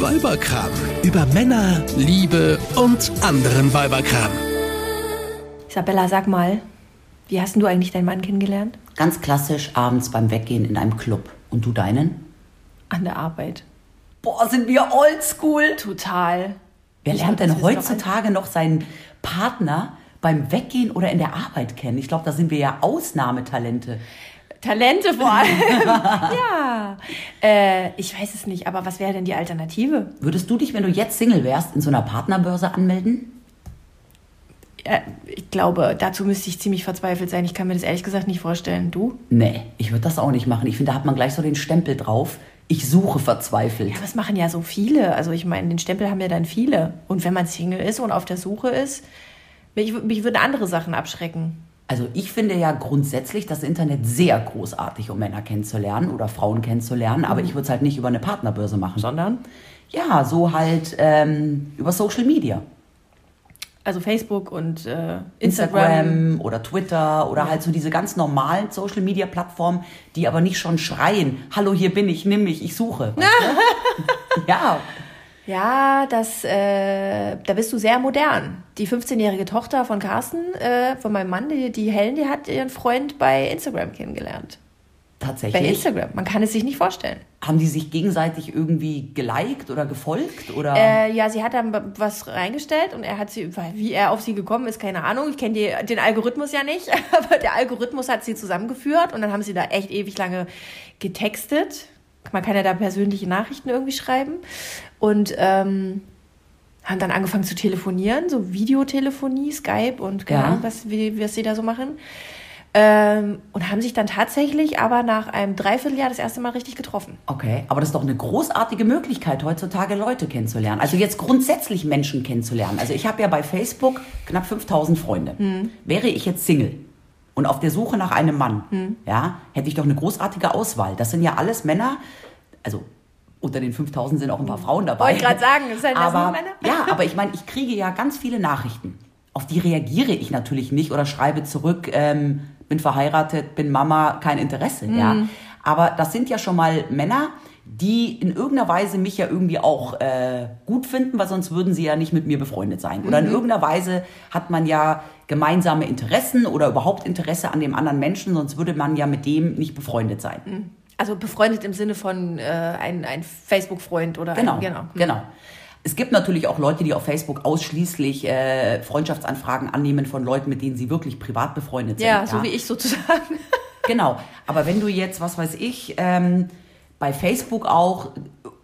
Weiberkram. Über Männer, Liebe und anderen Weiberkram. Isabella, sag mal, wie hast denn du eigentlich deinen Mann kennengelernt? Ganz klassisch abends beim Weggehen in einem Club. Und du deinen? An der Arbeit. Boah, sind wir oldschool. Total. Wer Ich lernt denn heutzutage noch seinen Partner beim Weggehen oder in der Arbeit kennen? Ich glaube, da sind wir ja Ausnahmetalente. Talente vor allem. ja. Äh, ich weiß es nicht, aber was wäre denn die Alternative? Würdest du dich, wenn du jetzt Single wärst, in so einer Partnerbörse anmelden? Äh, ich glaube, dazu müsste ich ziemlich verzweifelt sein. Ich kann mir das ehrlich gesagt nicht vorstellen. Du? Nee, ich würde das auch nicht machen. Ich finde, da hat man gleich so den Stempel drauf. Ich suche verzweifelt. Ja, das machen ja so viele. Also ich meine, den Stempel haben ja dann viele. Und wenn man Single ist und auf der Suche ist, mich, mich würden andere Sachen abschrecken. Also ich finde ja grundsätzlich das Internet sehr großartig, um Männer kennenzulernen oder Frauen kennenzulernen, aber ich würde es halt nicht über eine Partnerbörse machen. Sondern? Ja, so halt ähm, über Social Media. Also Facebook und äh, Instagram. Instagram oder Twitter oder halt so diese ganz normalen Social Media Plattformen, die aber nicht schon schreien, hallo, hier bin ich, nimm mich, ich suche. Weißt du? ja, Ja, das, äh, da bist du sehr modern. Die 15-jährige Tochter von Carsten, äh, von meinem Mann, die, die Helen, die hat ihren Freund bei Instagram kennengelernt. Bei tatsächlich. Instagram. Man kann es sich nicht vorstellen. Haben die sich gegenseitig irgendwie geliked oder gefolgt oder? Äh, ja, sie hat dann was reingestellt und er hat sie, wie er auf sie gekommen ist, keine Ahnung. Ich kenne den Algorithmus ja nicht, aber der Algorithmus hat sie zusammengeführt und dann haben sie da echt ewig lange getextet. Man kann ja da persönliche Nachrichten irgendwie schreiben und ähm, haben dann angefangen zu telefonieren, so Videotelefonie, Skype und keine Ja. Was, wie, was sie da so machen. Ähm, und haben sich dann tatsächlich aber nach einem Dreivierteljahr das erste Mal richtig getroffen. Okay, aber das ist doch eine großartige Möglichkeit, heutzutage Leute kennenzulernen. Also jetzt grundsätzlich Menschen kennenzulernen. Also ich habe ja bei Facebook knapp 5000 Freunde. Wäre ich jetzt Single und auf der Suche nach einem Mann, ja, hätte ich doch eine großartige Auswahl. Das sind ja alles Männer, also unter den 5000 sind auch ein paar Frauen dabei. Wollte gerade sagen, sind das nur aber, Männer? Ja, aber ich meine, ich kriege ja ganz viele Nachrichten. Auf die reagiere ich natürlich nicht oder schreibe zurück, ähm, bin verheiratet, bin Mama, kein Interesse. Ja. Mhm. Aber das sind ja schon mal Männer, die in irgendeiner Weise mich ja irgendwie auch äh, gut finden, weil sonst würden sie ja nicht mit mir befreundet sein. Oder Mhm. in irgendeiner Weise hat man ja gemeinsame Interessen oder überhaupt Interesse an dem anderen Menschen, sonst würde man ja mit dem nicht befreundet sein. Also befreundet im Sinne von äh, ein, ein Facebook-Freund oder Genau, ein, genau. genau. Es gibt natürlich auch Leute, die auf Facebook ausschließlich äh, Freundschaftsanfragen annehmen von Leuten, mit denen sie wirklich privat befreundet sind. Ja, so wie ich sozusagen. Genau. Aber wenn du jetzt, was weiß ich, ähm, bei Facebook auch,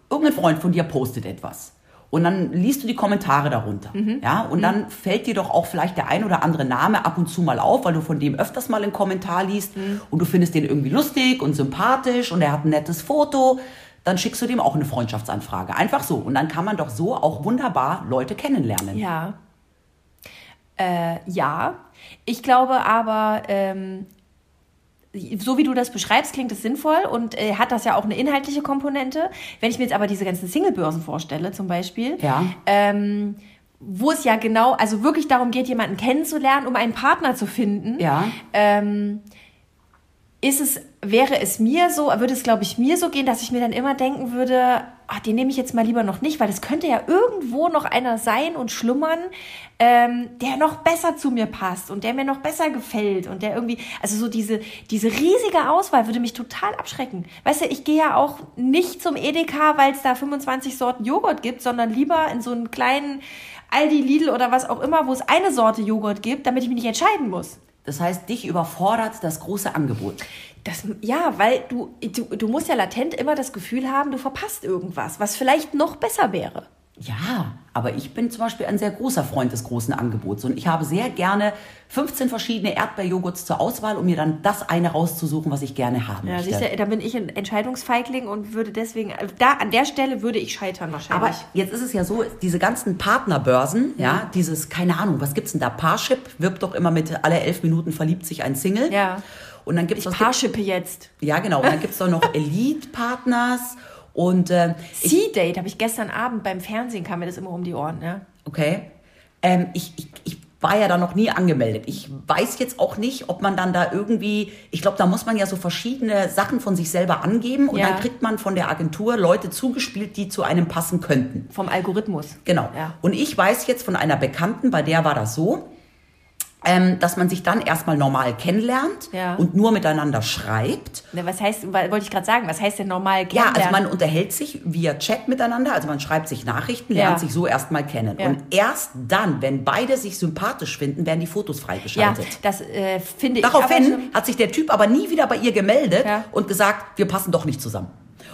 irgendein Freund von dir postet etwas. Und dann liest du die Kommentare darunter. Ja, und dann fällt dir doch auch vielleicht der ein oder andere Name ab und zu mal auf, weil du von dem öfters mal einen Kommentar liest und du findest den irgendwie lustig und sympathisch und er hat ein nettes Foto. Dann schickst du dem auch eine Freundschaftsanfrage. Einfach so. Und dann kann man doch so auch wunderbar Leute kennenlernen. Ja. Äh, ja. Ich glaube aber, ähm, so wie du das beschreibst, klingt es sinnvoll und äh, hat das ja auch eine inhaltliche Komponente. Wenn ich mir jetzt aber diese ganzen Singlebörsen vorstelle, zum Beispiel, Ja. ähm, wo es ja genau, also wirklich darum geht, jemanden kennenzulernen, um einen Partner zu finden, Ja. ähm, ist es, wäre es mir so, würde es, glaube ich, mir so gehen, dass ich mir dann immer denken würde, ach, den nehme ich jetzt mal lieber noch nicht, weil es könnte ja irgendwo noch einer sein und schlummern, ähm, der noch besser zu mir passt und der mir noch besser gefällt und der irgendwie, also so diese, diese riesige Auswahl würde mich total abschrecken. Weißt du, ich gehe ja auch nicht zum Edeka, weil es da 25 Sorten Joghurt gibt, sondern lieber in so einen kleinen Aldi, Lidl oder was auch immer, wo es eine Sorte Joghurt gibt, damit ich mich nicht entscheiden muss. Das heißt, dich überfordert das große Angebot. Das, ja, weil du, du, du musst ja latent immer das Gefühl haben, du verpasst irgendwas, was vielleicht noch besser wäre. Ja, aber ich bin zum Beispiel ein sehr großer Freund des großen Angebots und ich habe sehr gerne 15 verschiedene Erdbeerjoghurts zur Auswahl, um mir dann das eine rauszusuchen, was ich gerne haben Ja, möchte. siehst du, da bin ich ein Entscheidungsfeigling und würde deswegen, da an der Stelle würde ich scheitern wahrscheinlich. aber jetzt ist es ja so, diese ganzen Partnerbörsen, ja, dieses, keine Ahnung, was gibt's denn da? Parship wirbt doch immer mit alle elf Minuten verliebt sich ein Single. Ja. Und dann gibt's ich was paarschippe jetzt. Ja, genau. Und dann gibt's doch noch Elite-Partners und äh, ich, Sea-Date habe ich gestern Abend beim Fernsehen, kam mir das immer um die Ohren, ne? Okay. Ähm, ich, ich, ich war ja da noch nie angemeldet. Ich weiß jetzt auch nicht, ob man dann da irgendwie, ich glaube, da muss man ja so verschiedene Sachen von sich selber angeben und Ja. dann kriegt man von der Agentur Leute zugespielt, die zu einem passen könnten. Vom Algorithmus. Genau. Ja. Und ich weiß jetzt von einer Bekannten, bei der war das so, ähm, dass man sich dann erstmal normal kennenlernt Ja. und nur miteinander schreibt. Ne, Was heißt, wollte ich gerade sagen, was heißt denn normal Ja, also kennenlernen? man unterhält sich via Chat miteinander, also man schreibt sich Nachrichten, Ja. lernt sich so erstmal kennen. Ja. Und erst dann, wenn beide sich sympathisch finden, werden die Fotos ja, freigeschaltet. das äh, finde ich aber Daraufhin hat sich der Typ aber nie wieder bei ihr gemeldet Ja. und gesagt, wir passen doch nicht zusammen.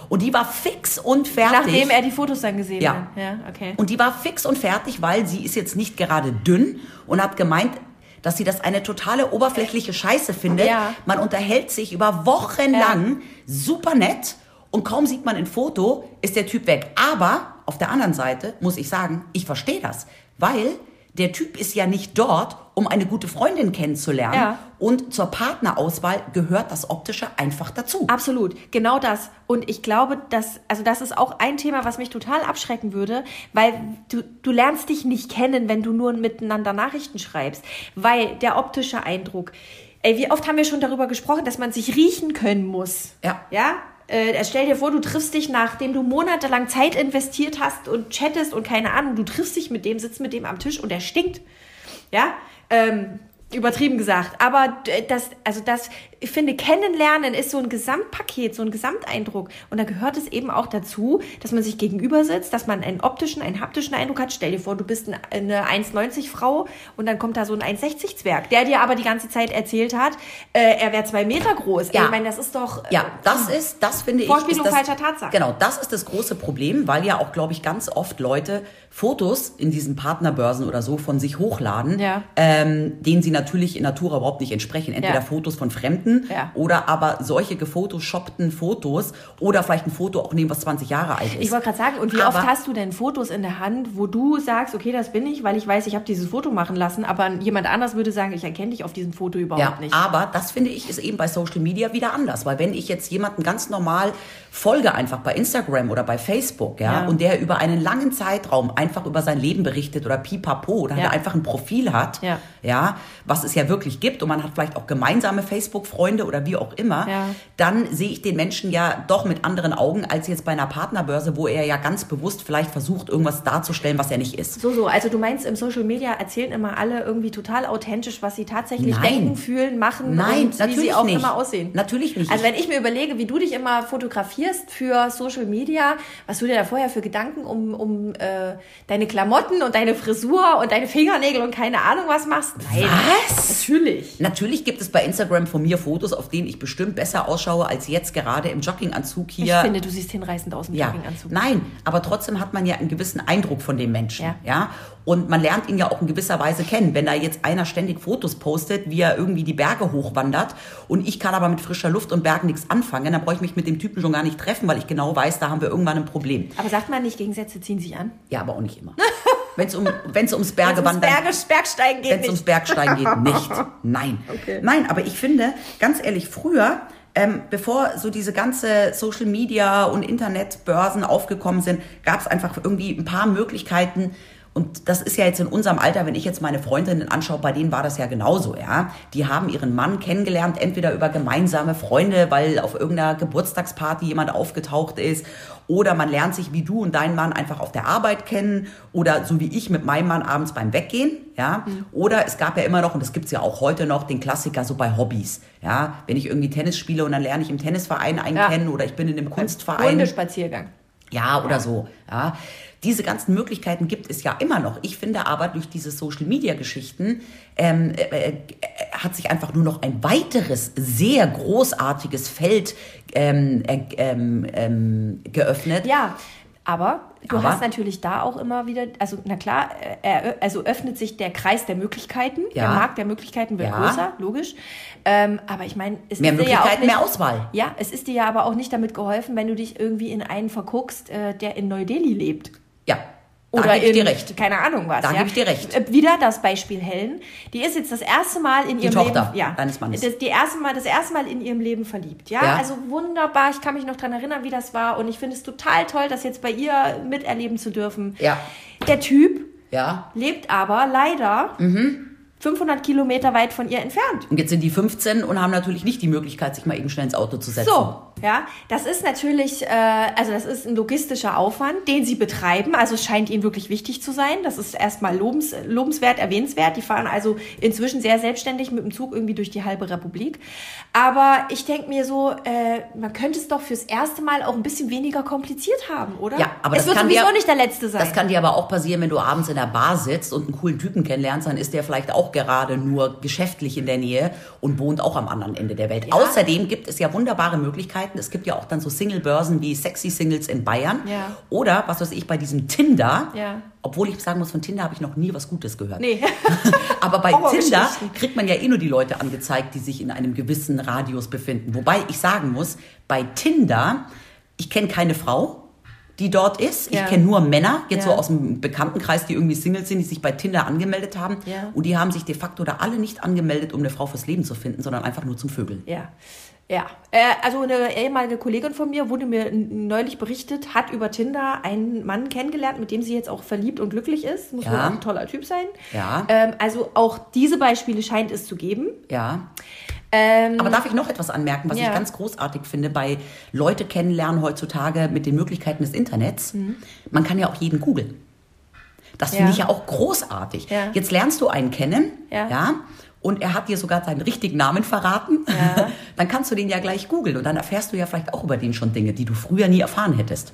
Und die war fix und fertig. Nachdem er die Fotos dann gesehen Ja. hat. Ja, okay. Und die war fix und fertig, weil sie ist jetzt nicht gerade dünn und hat gemeint, dass sie das eine totale oberflächliche Scheiße findet. Ja. Man unterhält sich über Wochen Ja. lang super nett und kaum sieht man ein Foto, ist der Typ weg. Aber auf der anderen Seite muss ich sagen, ich verstehe das, weil der Typ ist ja nicht dort, um eine gute Freundin kennenzulernen. Ja. Und zur Partnerauswahl gehört das Optische einfach dazu. Absolut, genau das. Und ich glaube, dass, also das ist auch ein Thema, was mich total abschrecken würde, weil du, du lernst dich nicht kennen, wenn du nur miteinander Nachrichten schreibst. Weil der optische Eindruck, ey, wie oft haben wir schon darüber gesprochen, dass man sich riechen können muss. Ja. Ja? Äh, stell dir vor, du triffst dich, nachdem du monatelang Zeit investiert hast und chattest und keine Ahnung, du triffst dich mit dem, sitzt mit dem am Tisch und er stinkt. Ja? Ähm, übertrieben gesagt. Aber d- das, also das, ich finde, kennenlernen ist so ein Gesamtpaket, so ein Gesamteindruck. Und da gehört es eben auch dazu, dass man sich gegenüber sitzt, dass man einen optischen, einen haptischen Eindruck hat. Stell dir vor, du bist ein- eine 1,90 Frau und dann kommt da so ein 1,60 Zwerg, der dir aber die ganze Zeit erzählt hat, äh, er wäre zwei Meter groß. Ja. Ich meine, das ist doch. äh, Ja, das ist, das finde ich. Vorspiegelung ist das, falscher Tatsachen. Genau, das ist das große Problem, weil ja auch, glaube ich, ganz oft Leute Fotos in diesen Partnerbörsen oder so von sich hochladen, Ja. ähm, denen sie natürlich in Natura überhaupt nicht entsprechen. Entweder Ja. Fotos von Fremden Ja. oder aber solche gefotoshoppten Fotos oder vielleicht ein Foto auch nehmen, was 20 Jahre alt ist. Ich wollte gerade sagen, und wie Aber- oft hast du denn Fotos in der Hand, wo du sagst, okay, das bin ich, weil ich weiß, ich habe dieses Foto machen lassen, aber jemand anders würde sagen, ich erkenne dich auf diesem Foto überhaupt Ja, nicht. aber das finde ich ist eben bei Social Media wieder anders, weil wenn ich jetzt jemanden ganz normal folge einfach bei Instagram oder bei Facebook, ja, Ja. und der über einen langen Zeitraum einfach über sein Leben berichtet oder pipapo oder Ja. der einfach ein Profil hat, Ja. ja, was es ja wirklich gibt und man hat vielleicht auch gemeinsame Facebook-Freunde oder wie auch immer, Ja. dann sehe ich den Menschen ja doch mit anderen Augen als jetzt bei einer Partnerbörse, wo er ja ganz bewusst vielleicht versucht, irgendwas darzustellen, was er nicht ist. So, so. Also du meinst, im Social Media erzählen immer alle irgendwie total authentisch, was sie tatsächlich Nein. denken, fühlen, machen Nein, und wie sie auch nicht. immer aussehen. Natürlich nicht. Also wenn ich mir überlege, wie du dich immer fotografierst für Social Media, was du dir da vorher für Gedanken um, um äh, deine Klamotten und deine Frisur und deine Fingernägel und keine Ahnung was machst. Nein. Was? Natürlich. Natürlich gibt es bei Instagram von mir Fotos, auf denen ich bestimmt besser ausschaue als jetzt gerade im Jogginganzug hier. Ich finde, du siehst hinreißend aus im ja, Jogginganzug. nein, aber trotzdem hat man ja einen gewissen Eindruck von dem Menschen, Ja. ja. Und man lernt ihn ja auch in gewisser Weise kennen. Wenn da jetzt einer ständig Fotos postet, wie er irgendwie die Berge hochwandert und ich kann aber mit frischer Luft und Bergen nichts anfangen, dann brauche ich mich mit dem Typen schon gar nicht treffen, weil ich genau weiß, da haben wir irgendwann ein Problem. Aber sagt man nicht, Gegensätze ziehen sich an? Ja, aber auch nicht immer. Wenn es um, wenn's ums Berge Wenn's ums Berge, Bergsteigen geht wenn es ums nicht. Bergsteigen geht, nicht. Nein. Okay. Nein, aber ich finde, ganz ehrlich, früher, ähm, bevor so diese ganze Social Media und Internetbörsen aufgekommen sind, gab es einfach irgendwie ein paar Möglichkeiten. Und das ist ja jetzt in unserem Alter, wenn ich jetzt meine Freundinnen anschaue, bei denen war das ja genauso, ja. Die haben ihren Mann kennengelernt, entweder über gemeinsame Freunde, weil auf irgendeiner Geburtstagsparty jemand aufgetaucht ist, oder man lernt sich wie du und dein Mann einfach auf der Arbeit kennen, oder so wie ich mit meinem Mann abends beim Weggehen, ja. Oder es gab ja immer noch, und das gibt's ja auch heute noch, den Klassiker so bei Hobbys, ja. Wenn ich irgendwie Tennis spiele und dann lerne ich im Tennisverein einen Ja. kennen, oder ich bin in einem Kunstverein. Hundespaziergang. Ja, oder so. Ja. Diese ganzen Möglichkeiten gibt es ja immer noch. Ich finde aber durch diese Social-Media-Geschichten ähm, äh, äh, hat sich einfach nur noch ein weiteres, sehr großartiges Feld ähm, äh, ähm, ähm, geöffnet. Ja, aber du Aber- hast natürlich da auch immer wieder, also na klar, äh, erö- also öffnet sich der Kreis der Möglichkeiten, Ja. der Markt der Möglichkeiten wird Ja. größer, logisch. Ähm, aber ich meine, es Mehr ist dir ja auch Möglichkeiten, nicht, mehr Auswahl. Ja, es ist dir ja aber auch nicht damit geholfen, wenn du dich irgendwie in einen verguckst, äh, der in Neu-Delhi lebt. Ja, da Oder gebe ich dir recht. keine Ahnung was. Da ja? gebe ich dir recht. Äh, Wieder das Beispiel Helen. Die ist jetzt das erste Mal in ihrem Tochter Leben, ja, deines Mannes. Das, die erste Mal, das erste Mal in ihrem Leben verliebt. Ja? Ja. also wunderbar. Ich kann mich noch dran erinnern, wie das war. Und ich finde es total toll, das jetzt bei ihr miterleben zu dürfen. Ja. Der Typ Ja, lebt aber leider Mhm. 500 Kilometer weit von ihr entfernt. Und jetzt sind die 15 und haben natürlich nicht die Möglichkeit, sich mal eben schnell ins Auto zu setzen. So, ja, das ist natürlich, äh, also das ist ein logistischer Aufwand, den sie betreiben. Also es scheint ihnen wirklich wichtig zu sein. Das ist erstmal lobens, lobenswert, erwähnenswert. Die fahren also inzwischen sehr selbstständig mit dem Zug irgendwie durch die halbe Republik. Aber ich denke mir so, äh, man könnte es doch fürs erste Mal auch ein bisschen weniger kompliziert haben, oder? Ja, aber es das wird kann sowieso dir- nicht der letzte sein. Das kann dir aber auch passieren, wenn du abends in der Bar sitzt und einen coolen Typen kennenlernst, dann ist der vielleicht auch gerade nur geschäftlich in der Nähe und wohnt auch am anderen Ende der Welt. Ja. Außerdem gibt es ja wunderbare Möglichkeiten. Es gibt ja auch dann so Single-Börsen wie Sexy Singles in Bayern. Ja. Oder, was weiß ich, bei diesem Tinder. Ja. Obwohl ich sagen muss, von Tinder habe ich noch nie was Gutes gehört. nee. Aber bei Tinder kriegt man ja eh nur die Leute angezeigt, die sich in einem gewissen Radius befinden. Wobei ich sagen muss, bei Tinder, ich kenne keine Frau, die dort ist. Ja. Ich kenne nur Männer, jetzt Ja. so aus dem Bekanntenkreis, die irgendwie Singles sind, die sich bei Tinder angemeldet haben. Ja. Und die haben sich de facto da alle nicht angemeldet, um eine Frau fürs Leben zu finden, sondern einfach nur zum Vögeln. Ja. Ja, äh, also eine ehemalige Kollegin von mir wurde mir neulich berichtet, hat über Tinder einen Mann kennengelernt, mit dem sie jetzt auch verliebt und glücklich ist. Muss Ja. wohl auch ein toller Typ sein. Ja. Ähm, also auch diese Beispiele scheint es zu geben. Ja. Ähm, Aber darf ich noch etwas anmerken, was Ja. ich ganz großartig finde bei Leute kennenlernen heutzutage mit den Möglichkeiten des Internets? Man kann ja auch jeden googeln. Das finde Mhm. Ja. ich ja auch großartig. Ja. Jetzt lernst du einen kennen, Ja. und er hat dir sogar seinen richtigen Namen verraten. Dann kannst du den ja gleich googeln und dann erfährst du ja vielleicht auch über den schon Dinge, die du früher nie erfahren hättest.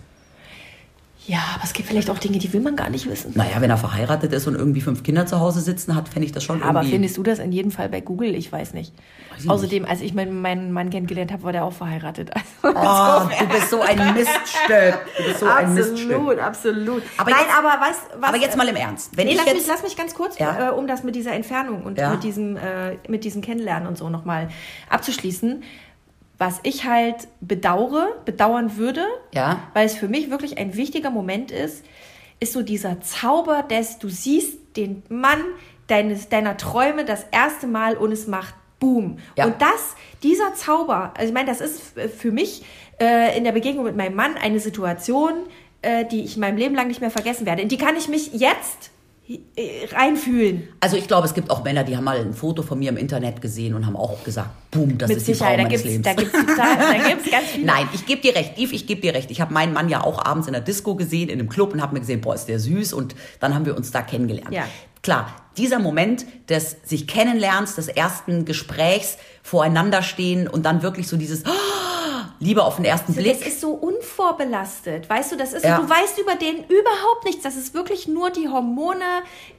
Ja, aber es gibt vielleicht auch Dinge, die will man gar nicht wissen. Naja, wenn er verheiratet ist und irgendwie fünf Kinder zu Hause sitzen hat, fände ich das schon Aber irgendwie... findest du das in jedem Fall bei Google? Ich weiß nicht. Weiß ich Außerdem, als ich meinen, meinen Mann kennengelernt habe, war der auch verheiratet. Also Oh, du bist so ein Miststück. Du bist so ein Miststück. absolut, absolut. Aber Nein, jetzt- aber was, was Aber jetzt mal im Ernst. Wenn Nee, ich lass, jetzt... mich, lass mich ganz kurz, Ja. äh, um das mit dieser Entfernung und Ja. mit, diesem, äh, mit diesem Kennenlernen und so nochmal abzuschließen. Was ich halt bedauere, bedauern würde, Ja. weil es für mich wirklich ein wichtiger Moment ist, ist so dieser Zauber, dass du siehst den Mann deines, deiner Träume das erste Mal und es macht Boom. Ja. Und das, dieser Zauber, also ich meine, das ist für mich äh, in der Begegnung mit meinem Mann eine Situation, äh, die ich mein Leben lang nicht mehr vergessen werde. In die kann ich mich jetzt reinfühlen. Also ich glaube, es gibt auch Männer, die haben mal ein Foto von mir im Internet gesehen und haben auch gesagt, boom, das Mit ist die Frau Sicherheit, da meines gibt's, Lebens. da gibt's total, da gibt's ganz viele. Nein, ich gebe dir recht, Yves, ich gebe dir recht. Ich habe meinen Mann ja auch abends in der Disco gesehen, in einem Club und habe mir gesehen, boah, ist der süß und dann haben wir uns da kennengelernt. Ja. Klar, dieser Moment des sich kennenlernens, des ersten Gesprächs, voreinander stehen und dann wirklich so dieses "Ah, Liebe auf den ersten So, Blick. Das ist so unvorbelastet. Weißt du, das ist Ja. so, du weißt über den überhaupt nichts. Das ist wirklich nur die Hormone,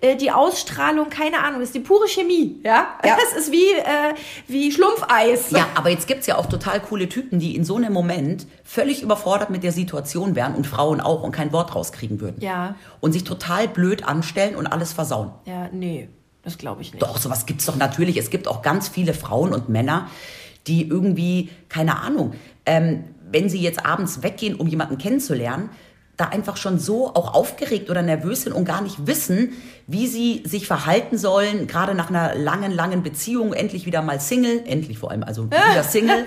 äh, die Ausstrahlung, keine Ahnung. Das ist die pure Chemie. Ja. Ja. Das ist wie, äh, wie Schlumpfeis. Ja, aber jetzt gibt's ja auch total coole Typen, die in so einem Moment völlig überfordert mit der Situation wären und Frauen auch und kein Wort rauskriegen würden. Ja. Und sich total blöd anstellen und alles versauen. Ja, nee. Das glaube ich nicht. Doch, sowas gibt's doch natürlich. Es gibt auch ganz viele Frauen und Männer, die irgendwie, keine Ahnung, ähm, wenn sie jetzt abends weggehen, um jemanden kennenzulernen, da einfach schon so auch aufgeregt oder nervös sind und gar nicht wissen, wie sie sich verhalten sollen, gerade nach einer langen, langen Beziehung, endlich wieder mal Single, endlich vor allem, also wieder Single,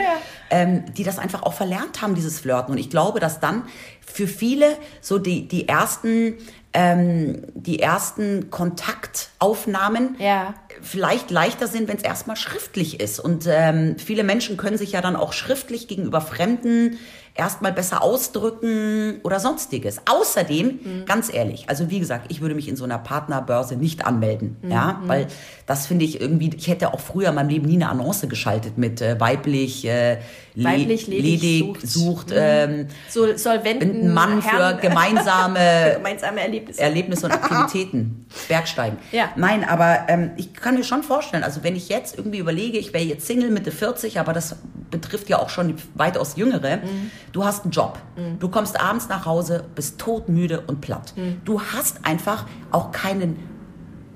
ähm, die das einfach auch verlernt haben, dieses Flirten. Und ich glaube, dass dann für viele so die, die ersten, ähm, die ersten Kontaktaufnahmen Ja. vielleicht leichter sind, wenn es erstmal schriftlich ist. Und ähm, viele Menschen können sich ja dann auch schriftlich gegenüber Fremden erstmal besser ausdrücken oder sonstiges. Außerdem, Mhm. ganz ehrlich, also wie gesagt, ich würde mich in so einer Partnerbörse nicht anmelden, Mhm. ja, weil das finde ich irgendwie, ich hätte auch früher in meinem Leben nie eine Annonce geschaltet mit äh, weiblich, äh, le- Weiblich, ledig, ledig, sucht. sucht, ähm, So Solventen. Mann für Herren- gemeinsame gemeinsame Erlebnisse. Erlebnisse und Aktivitäten. Bergsteigen. Ja. Nein, aber ähm, ich kann mir schon vorstellen, also wenn ich jetzt irgendwie überlege, ich wäre jetzt Single Mitte 40, aber das betrifft ja auch schon die weitaus Jüngere. Mhm. Du hast einen Job. Du kommst abends nach Hause, bist todmüde und platt. Mhm. Du hast einfach auch keinen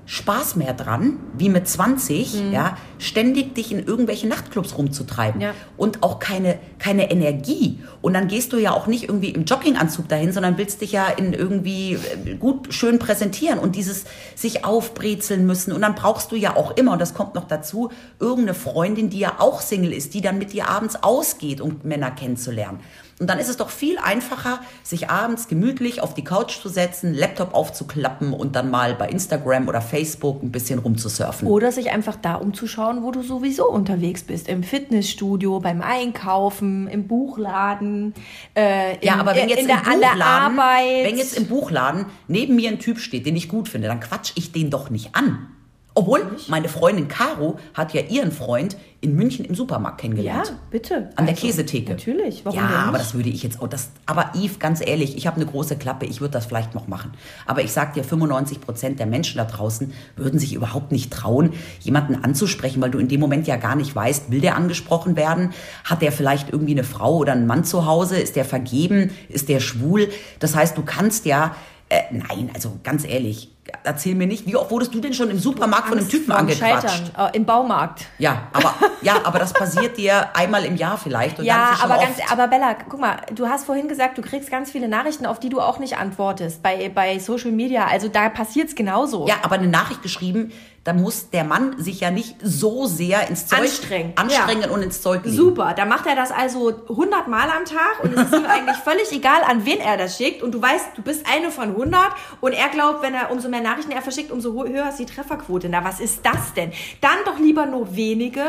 Spaß mehr dran, wie mit 20, ja, ständig dich in irgendwelche Nachtclubs rumzutreiben Ja. und auch keine, keine Energie. Und dann gehst du ja auch nicht irgendwie im Jogginganzug dahin, sondern willst dich ja in irgendwie äh, gut, schön präsentieren und dieses sich aufbrezeln müssen. Und dann brauchst du ja auch immer, und das kommt noch dazu, irgendeine Freundin, die ja auch Single ist, die dann mit dir abends ausgeht, um Männer kennenzulernen. Und dann ist es doch viel einfacher, sich abends gemütlich auf die Couch zu setzen, Laptop aufzuklappen und dann mal bei Instagram oder Facebook ein bisschen rumzusurfen. Oder sich einfach da umzuschauen, wo du sowieso unterwegs bist. Im Fitnessstudio, beim Einkaufen, im Buchladen, äh, Ja, in, aber wenn jetzt in der, im Buchladen, Arbeit. wenn jetzt im Buchladen neben mir ein Typ steht, den ich gut finde, dann quatsch ich den doch nicht an. Obwohl, meine Freundin Caro hat ja ihren Freund in München im Supermarkt ja, kennengelernt. bitte. An der Also, Käsetheke. Natürlich, warum ja, aber das würde ich jetzt auch. Das, aber Yves, ganz ehrlich, ich habe eine große Klappe, ich würde das vielleicht noch machen. Aber ich sag dir, 95 Prozent der Menschen da draußen würden sich überhaupt nicht trauen, jemanden anzusprechen, weil du in dem Moment ja gar nicht weißt, will der angesprochen werden? Hat der vielleicht irgendwie eine Frau oder einen Mann zu Hause? Ist der vergeben? Ist der schwul? Das heißt, du kannst ja. Äh, nein, also ganz ehrlich, erzähl mir nicht, wie oft wurdest du denn schon im Supermarkt von einem Typen angequatscht? Scheitern, äh, Im Baumarkt. Ja, aber ja, aber das passiert dir einmal im Jahr vielleicht Ja, aber ganz, aber Bella, guck mal, du hast vorhin gesagt, du kriegst ganz viele Nachrichten, auf die du auch nicht antwortest bei, bei Social Media. Also da passiert's genauso. Ja, aber eine Nachricht geschrieben, da muss der Mann sich ja nicht so sehr ins Zeug Anstrengen. anstrengen Ja. und ins Zeug legen. Super, da macht er das also 100 Mal am Tag und es ist ihm eigentlich völlig egal, an wen er das schickt. Und du weißt, du bist eine von 100 und er glaubt, wenn er umso mehr Nachrichten er verschickt, umso höher ist die Trefferquote. Na, was ist das denn? Dann doch lieber nur wenige,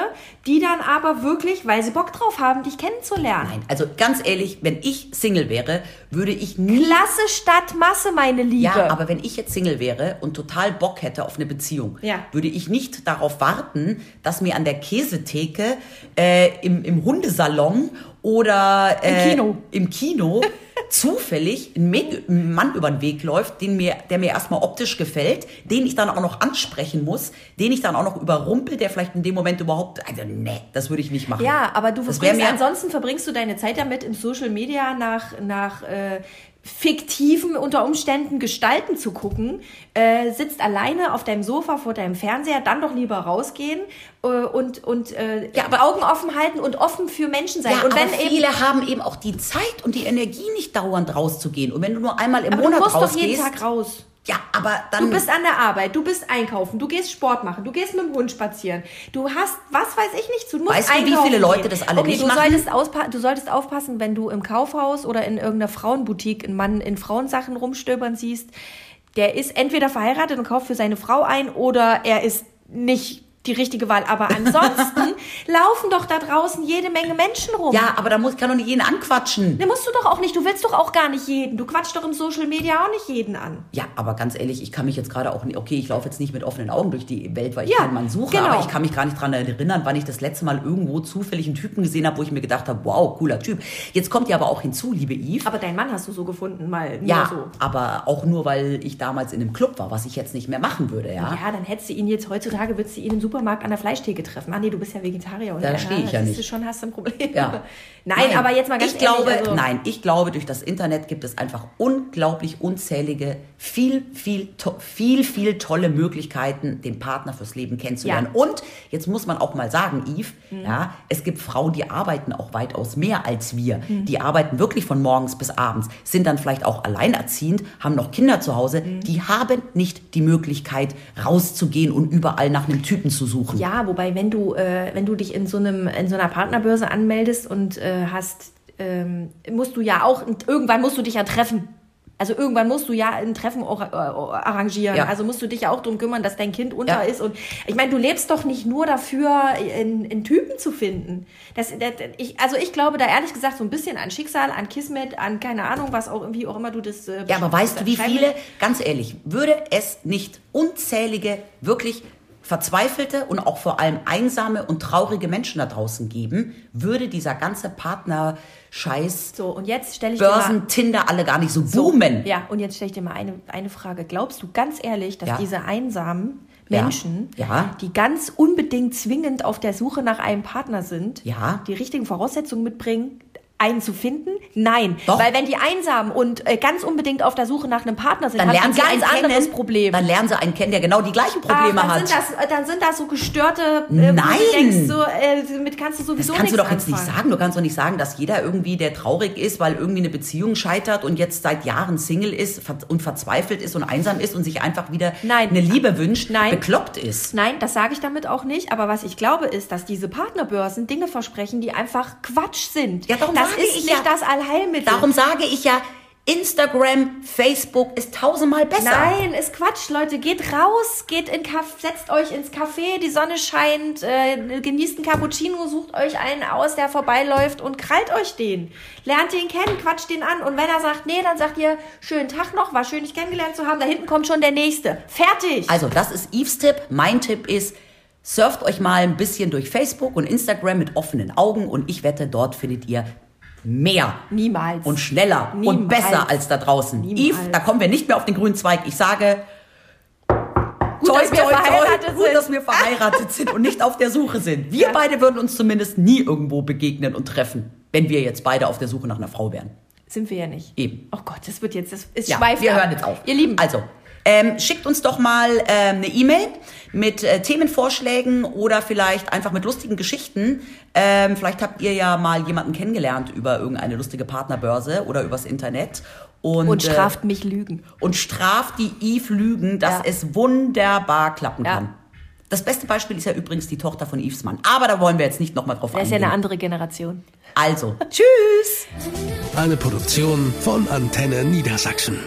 die dann aber wirklich, weil sie Bock drauf haben, dich kennenzulernen. Nein, also ganz ehrlich, wenn ich Single wäre, würde ich nie. Klasse statt Masse, meine Liebe. Ja, aber wenn ich jetzt Single wäre und total Bock hätte auf eine Beziehung, Ja. Würde ich nicht darauf warten, dass mir an der Käsetheke, äh, im, im Hundesalon oder äh, Kino. im Kino zufällig ein, ein Mann über den Weg läuft, den mir, der mir erstmal optisch gefällt, den ich dann auch noch ansprechen muss, den ich dann auch noch überrumpel, der vielleicht in dem Moment überhaupt, also nee, das würde ich nicht machen. Ja, aber du verbringst, ansonsten verbringst du deine Zeit damit, im Social Media nach, nach äh, fiktiven unter Umständen Gestalten zu gucken, äh, sitzt alleine auf deinem Sofa vor deinem Fernseher, dann doch lieber rausgehen äh, und, und äh, Ja, aber- Augen offen halten und offen für Menschen sein. Ja, und aber wenn eben viele haben eben auch die Zeit und die Energie nicht dauernd rauszugehen. Und wenn du nur einmal im aber du Monat musst doch jeden rausgehst, Tag raus. Ja, aber dann Du bist an der Arbeit, du bist einkaufen, du gehst Sport machen, du gehst mit dem Hund spazieren. Du hast, was weiß ich nicht, zu. du musst Weißt du, wie einkaufen viele Leute gehen. das alle okay, nicht du machen? Solltest auspa du solltest aufpassen, wenn du im Kaufhaus oder in irgendeiner Frauenboutique einen Mann in Frauensachen rumstöbern siehst. Der ist entweder verheiratet und kauft für seine Frau ein oder er ist nicht die richtige Wahl. Aber ansonsten laufen doch da draußen jede Menge Menschen rum. ja, aber da muss kann doch nicht jeden anquatschen. Ne, musst du doch auch nicht. Du willst doch auch gar nicht jeden. Du quatschst doch im Social Media auch nicht jeden an. Ja, aber ganz ehrlich, ich kann mich jetzt gerade auch nicht, okay, ich laufe jetzt nicht mit offenen Augen durch die Welt, weil ich Ja, keinen Mann suche, genau. aber ich kann mich gar nicht dran erinnern, wann ich das letzte Mal irgendwo zufällig einen Typen gesehen habe, wo ich mir gedacht habe, wow, cooler Typ. Jetzt kommt ja aber auch hinzu, liebe Yves. Aber deinen Mann hast du so gefunden, mal nur ja, so. aber auch nur, weil ich damals in einem Club war, was ich jetzt nicht mehr machen würde, ja. Ja, dann hättest du ihn jetzt heutzutage, würdest du ihn im Supermarkt an der Fleischtheke treffen. Ah nee, du bist ja Vegetarier. Und Da stehe ich ja siehst nicht. Du schon hast du ein Problem. Ja. Nein, aber jetzt mal ganz ich glaube, ehrlich. Also, nein, ich glaube, durch das Internet gibt es einfach unglaublich unzählige, viel, viel, to viel, viel tolle Möglichkeiten, den Partner fürs Leben kennenzulernen. Ja. Mhm. Und jetzt muss man auch mal sagen, Yves, ja, es gibt Frauen, die arbeiten auch weitaus mehr als wir. Mhm. Die arbeiten wirklich von morgens bis abends, sind dann vielleicht auch alleinerziehend, haben noch Kinder zu Hause. Mhm. Die haben nicht die Möglichkeit, rauszugehen und überall nach einem Typen zu suchen. Ja, wobei, wenn du, äh, wenn du dich in so, einem, in so einer Partnerbörse anmeldest und äh, hast, ähm, musst du ja auch, irgendwann musst du dich ja treffen. Also irgendwann musst du ja ein Treffen or- äh, arrangieren. Ja. Also musst du dich ja auch darum kümmern, dass dein Kind unter Ja. ist. Und ich meine, du lebst doch nicht nur dafür, in, in Typen zu finden. Das, das, ich, also ich glaube da ehrlich gesagt so ein bisschen an Schicksal, an Kismet, an keine Ahnung, was auch wie auch immer du das. Äh, Ja, aber weißt du, wie viele, ganz ehrlich, würde es nicht unzählige, wirklich verzweifelte und auch vor allem einsame und traurige Menschen da draußen geben, würde dieser ganze Partner-Scheiß, So, und jetzt stelle ich dir mal, Börsen, Tinder alle gar nicht so boomen. Ja, und jetzt stelle ich dir mal eine, eine Frage. Glaubst du ganz ehrlich, dass Ja. diese einsamen Ja. Menschen, Ja. die ganz unbedingt zwingend auf der Suche nach einem Partner sind, Ja. die richtigen Voraussetzungen mitbringen, einen zu finden? Nein. Doch. Weil wenn die einsam und äh, ganz unbedingt auf der Suche nach einem Partner sind, Dann lernen sie ein einen ganz anderes kennen, Problem. Dann lernen sie einen kennen, der genau die gleichen Probleme Ach, dann hat. Sind das, dann sind das so gestörte, äh, wo Nein. du denkst, so, äh, mit kannst du Das sowieso kannst du doch jetzt nicht sagen. Du kannst doch nicht sagen, dass jeder irgendwie, der traurig ist, weil irgendwie eine Beziehung scheitert und jetzt seit Jahren Single ist und verzweifelt ist und einsam ist und sich einfach wieder Nein. eine Liebe wünscht, Nein. bekloppt ist. Nein, das sage ich damit auch nicht. Aber was ich glaube, ist, dass diese Partnerbörsen Dinge versprechen, die einfach Quatsch sind. Ja, darum das ist ich nicht ja. das Allheilmittel. Darum sage ich ja, Instagram, Facebook ist tausendmal besser. Nein, ist Quatsch, Leute. Geht raus, geht in Kaff, setzt euch ins Café, die Sonne scheint, äh, genießt einen Cappuccino, sucht euch einen aus, der vorbeiläuft und krallt euch den. Lernt ihn kennen, quatscht ihn an und wenn er sagt, nee, dann sagt ihr, schönen Tag noch, war schön, dich kennengelernt zu haben, da hinten kommt schon der Nächste. Fertig! Also, das ist Eves Tipp. Mein Tipp ist, surft euch mal ein bisschen durch Facebook und Instagram mit offenen Augen und ich wette, dort findet ihr mehr Niemals. und schneller und Niemals. besser als da draußen. Niemals. Eve, da kommen wir nicht mehr auf den grünen Zweig. Ich sage, Gut, dass wir verheiratet gut, sind. dass wir verheiratet sind und nicht auf der Suche sind. Wir Ja. beide würden uns zumindest nie irgendwo begegnen und treffen, wenn wir jetzt beide auf der Suche nach einer Frau wären. Sind wir ja nicht. Eben. Oh Gott, das wird jetzt, das ist Ja, schweift wir ab. hören jetzt auf. Ihr Lieben, Also, ähm, schickt uns doch mal ähm, eine E-Mail mit äh, Themenvorschlägen oder vielleicht einfach mit lustigen Geschichten. Ähm, vielleicht habt ihr ja mal jemanden kennengelernt über irgendeine lustige Partnerbörse oder übers Internet. Und, und äh, straft mich Lügen. und straft die Eve Lügen, dass Ja. es wunderbar klappen Ja. kann. Das beste Beispiel ist ja übrigens die Tochter von Yves Mann. Aber da wollen wir jetzt nicht nochmal drauf Das ist ja eingehen. eine andere Generation. Also, tschüss! Eine Produktion von Antenne Niedersachsen.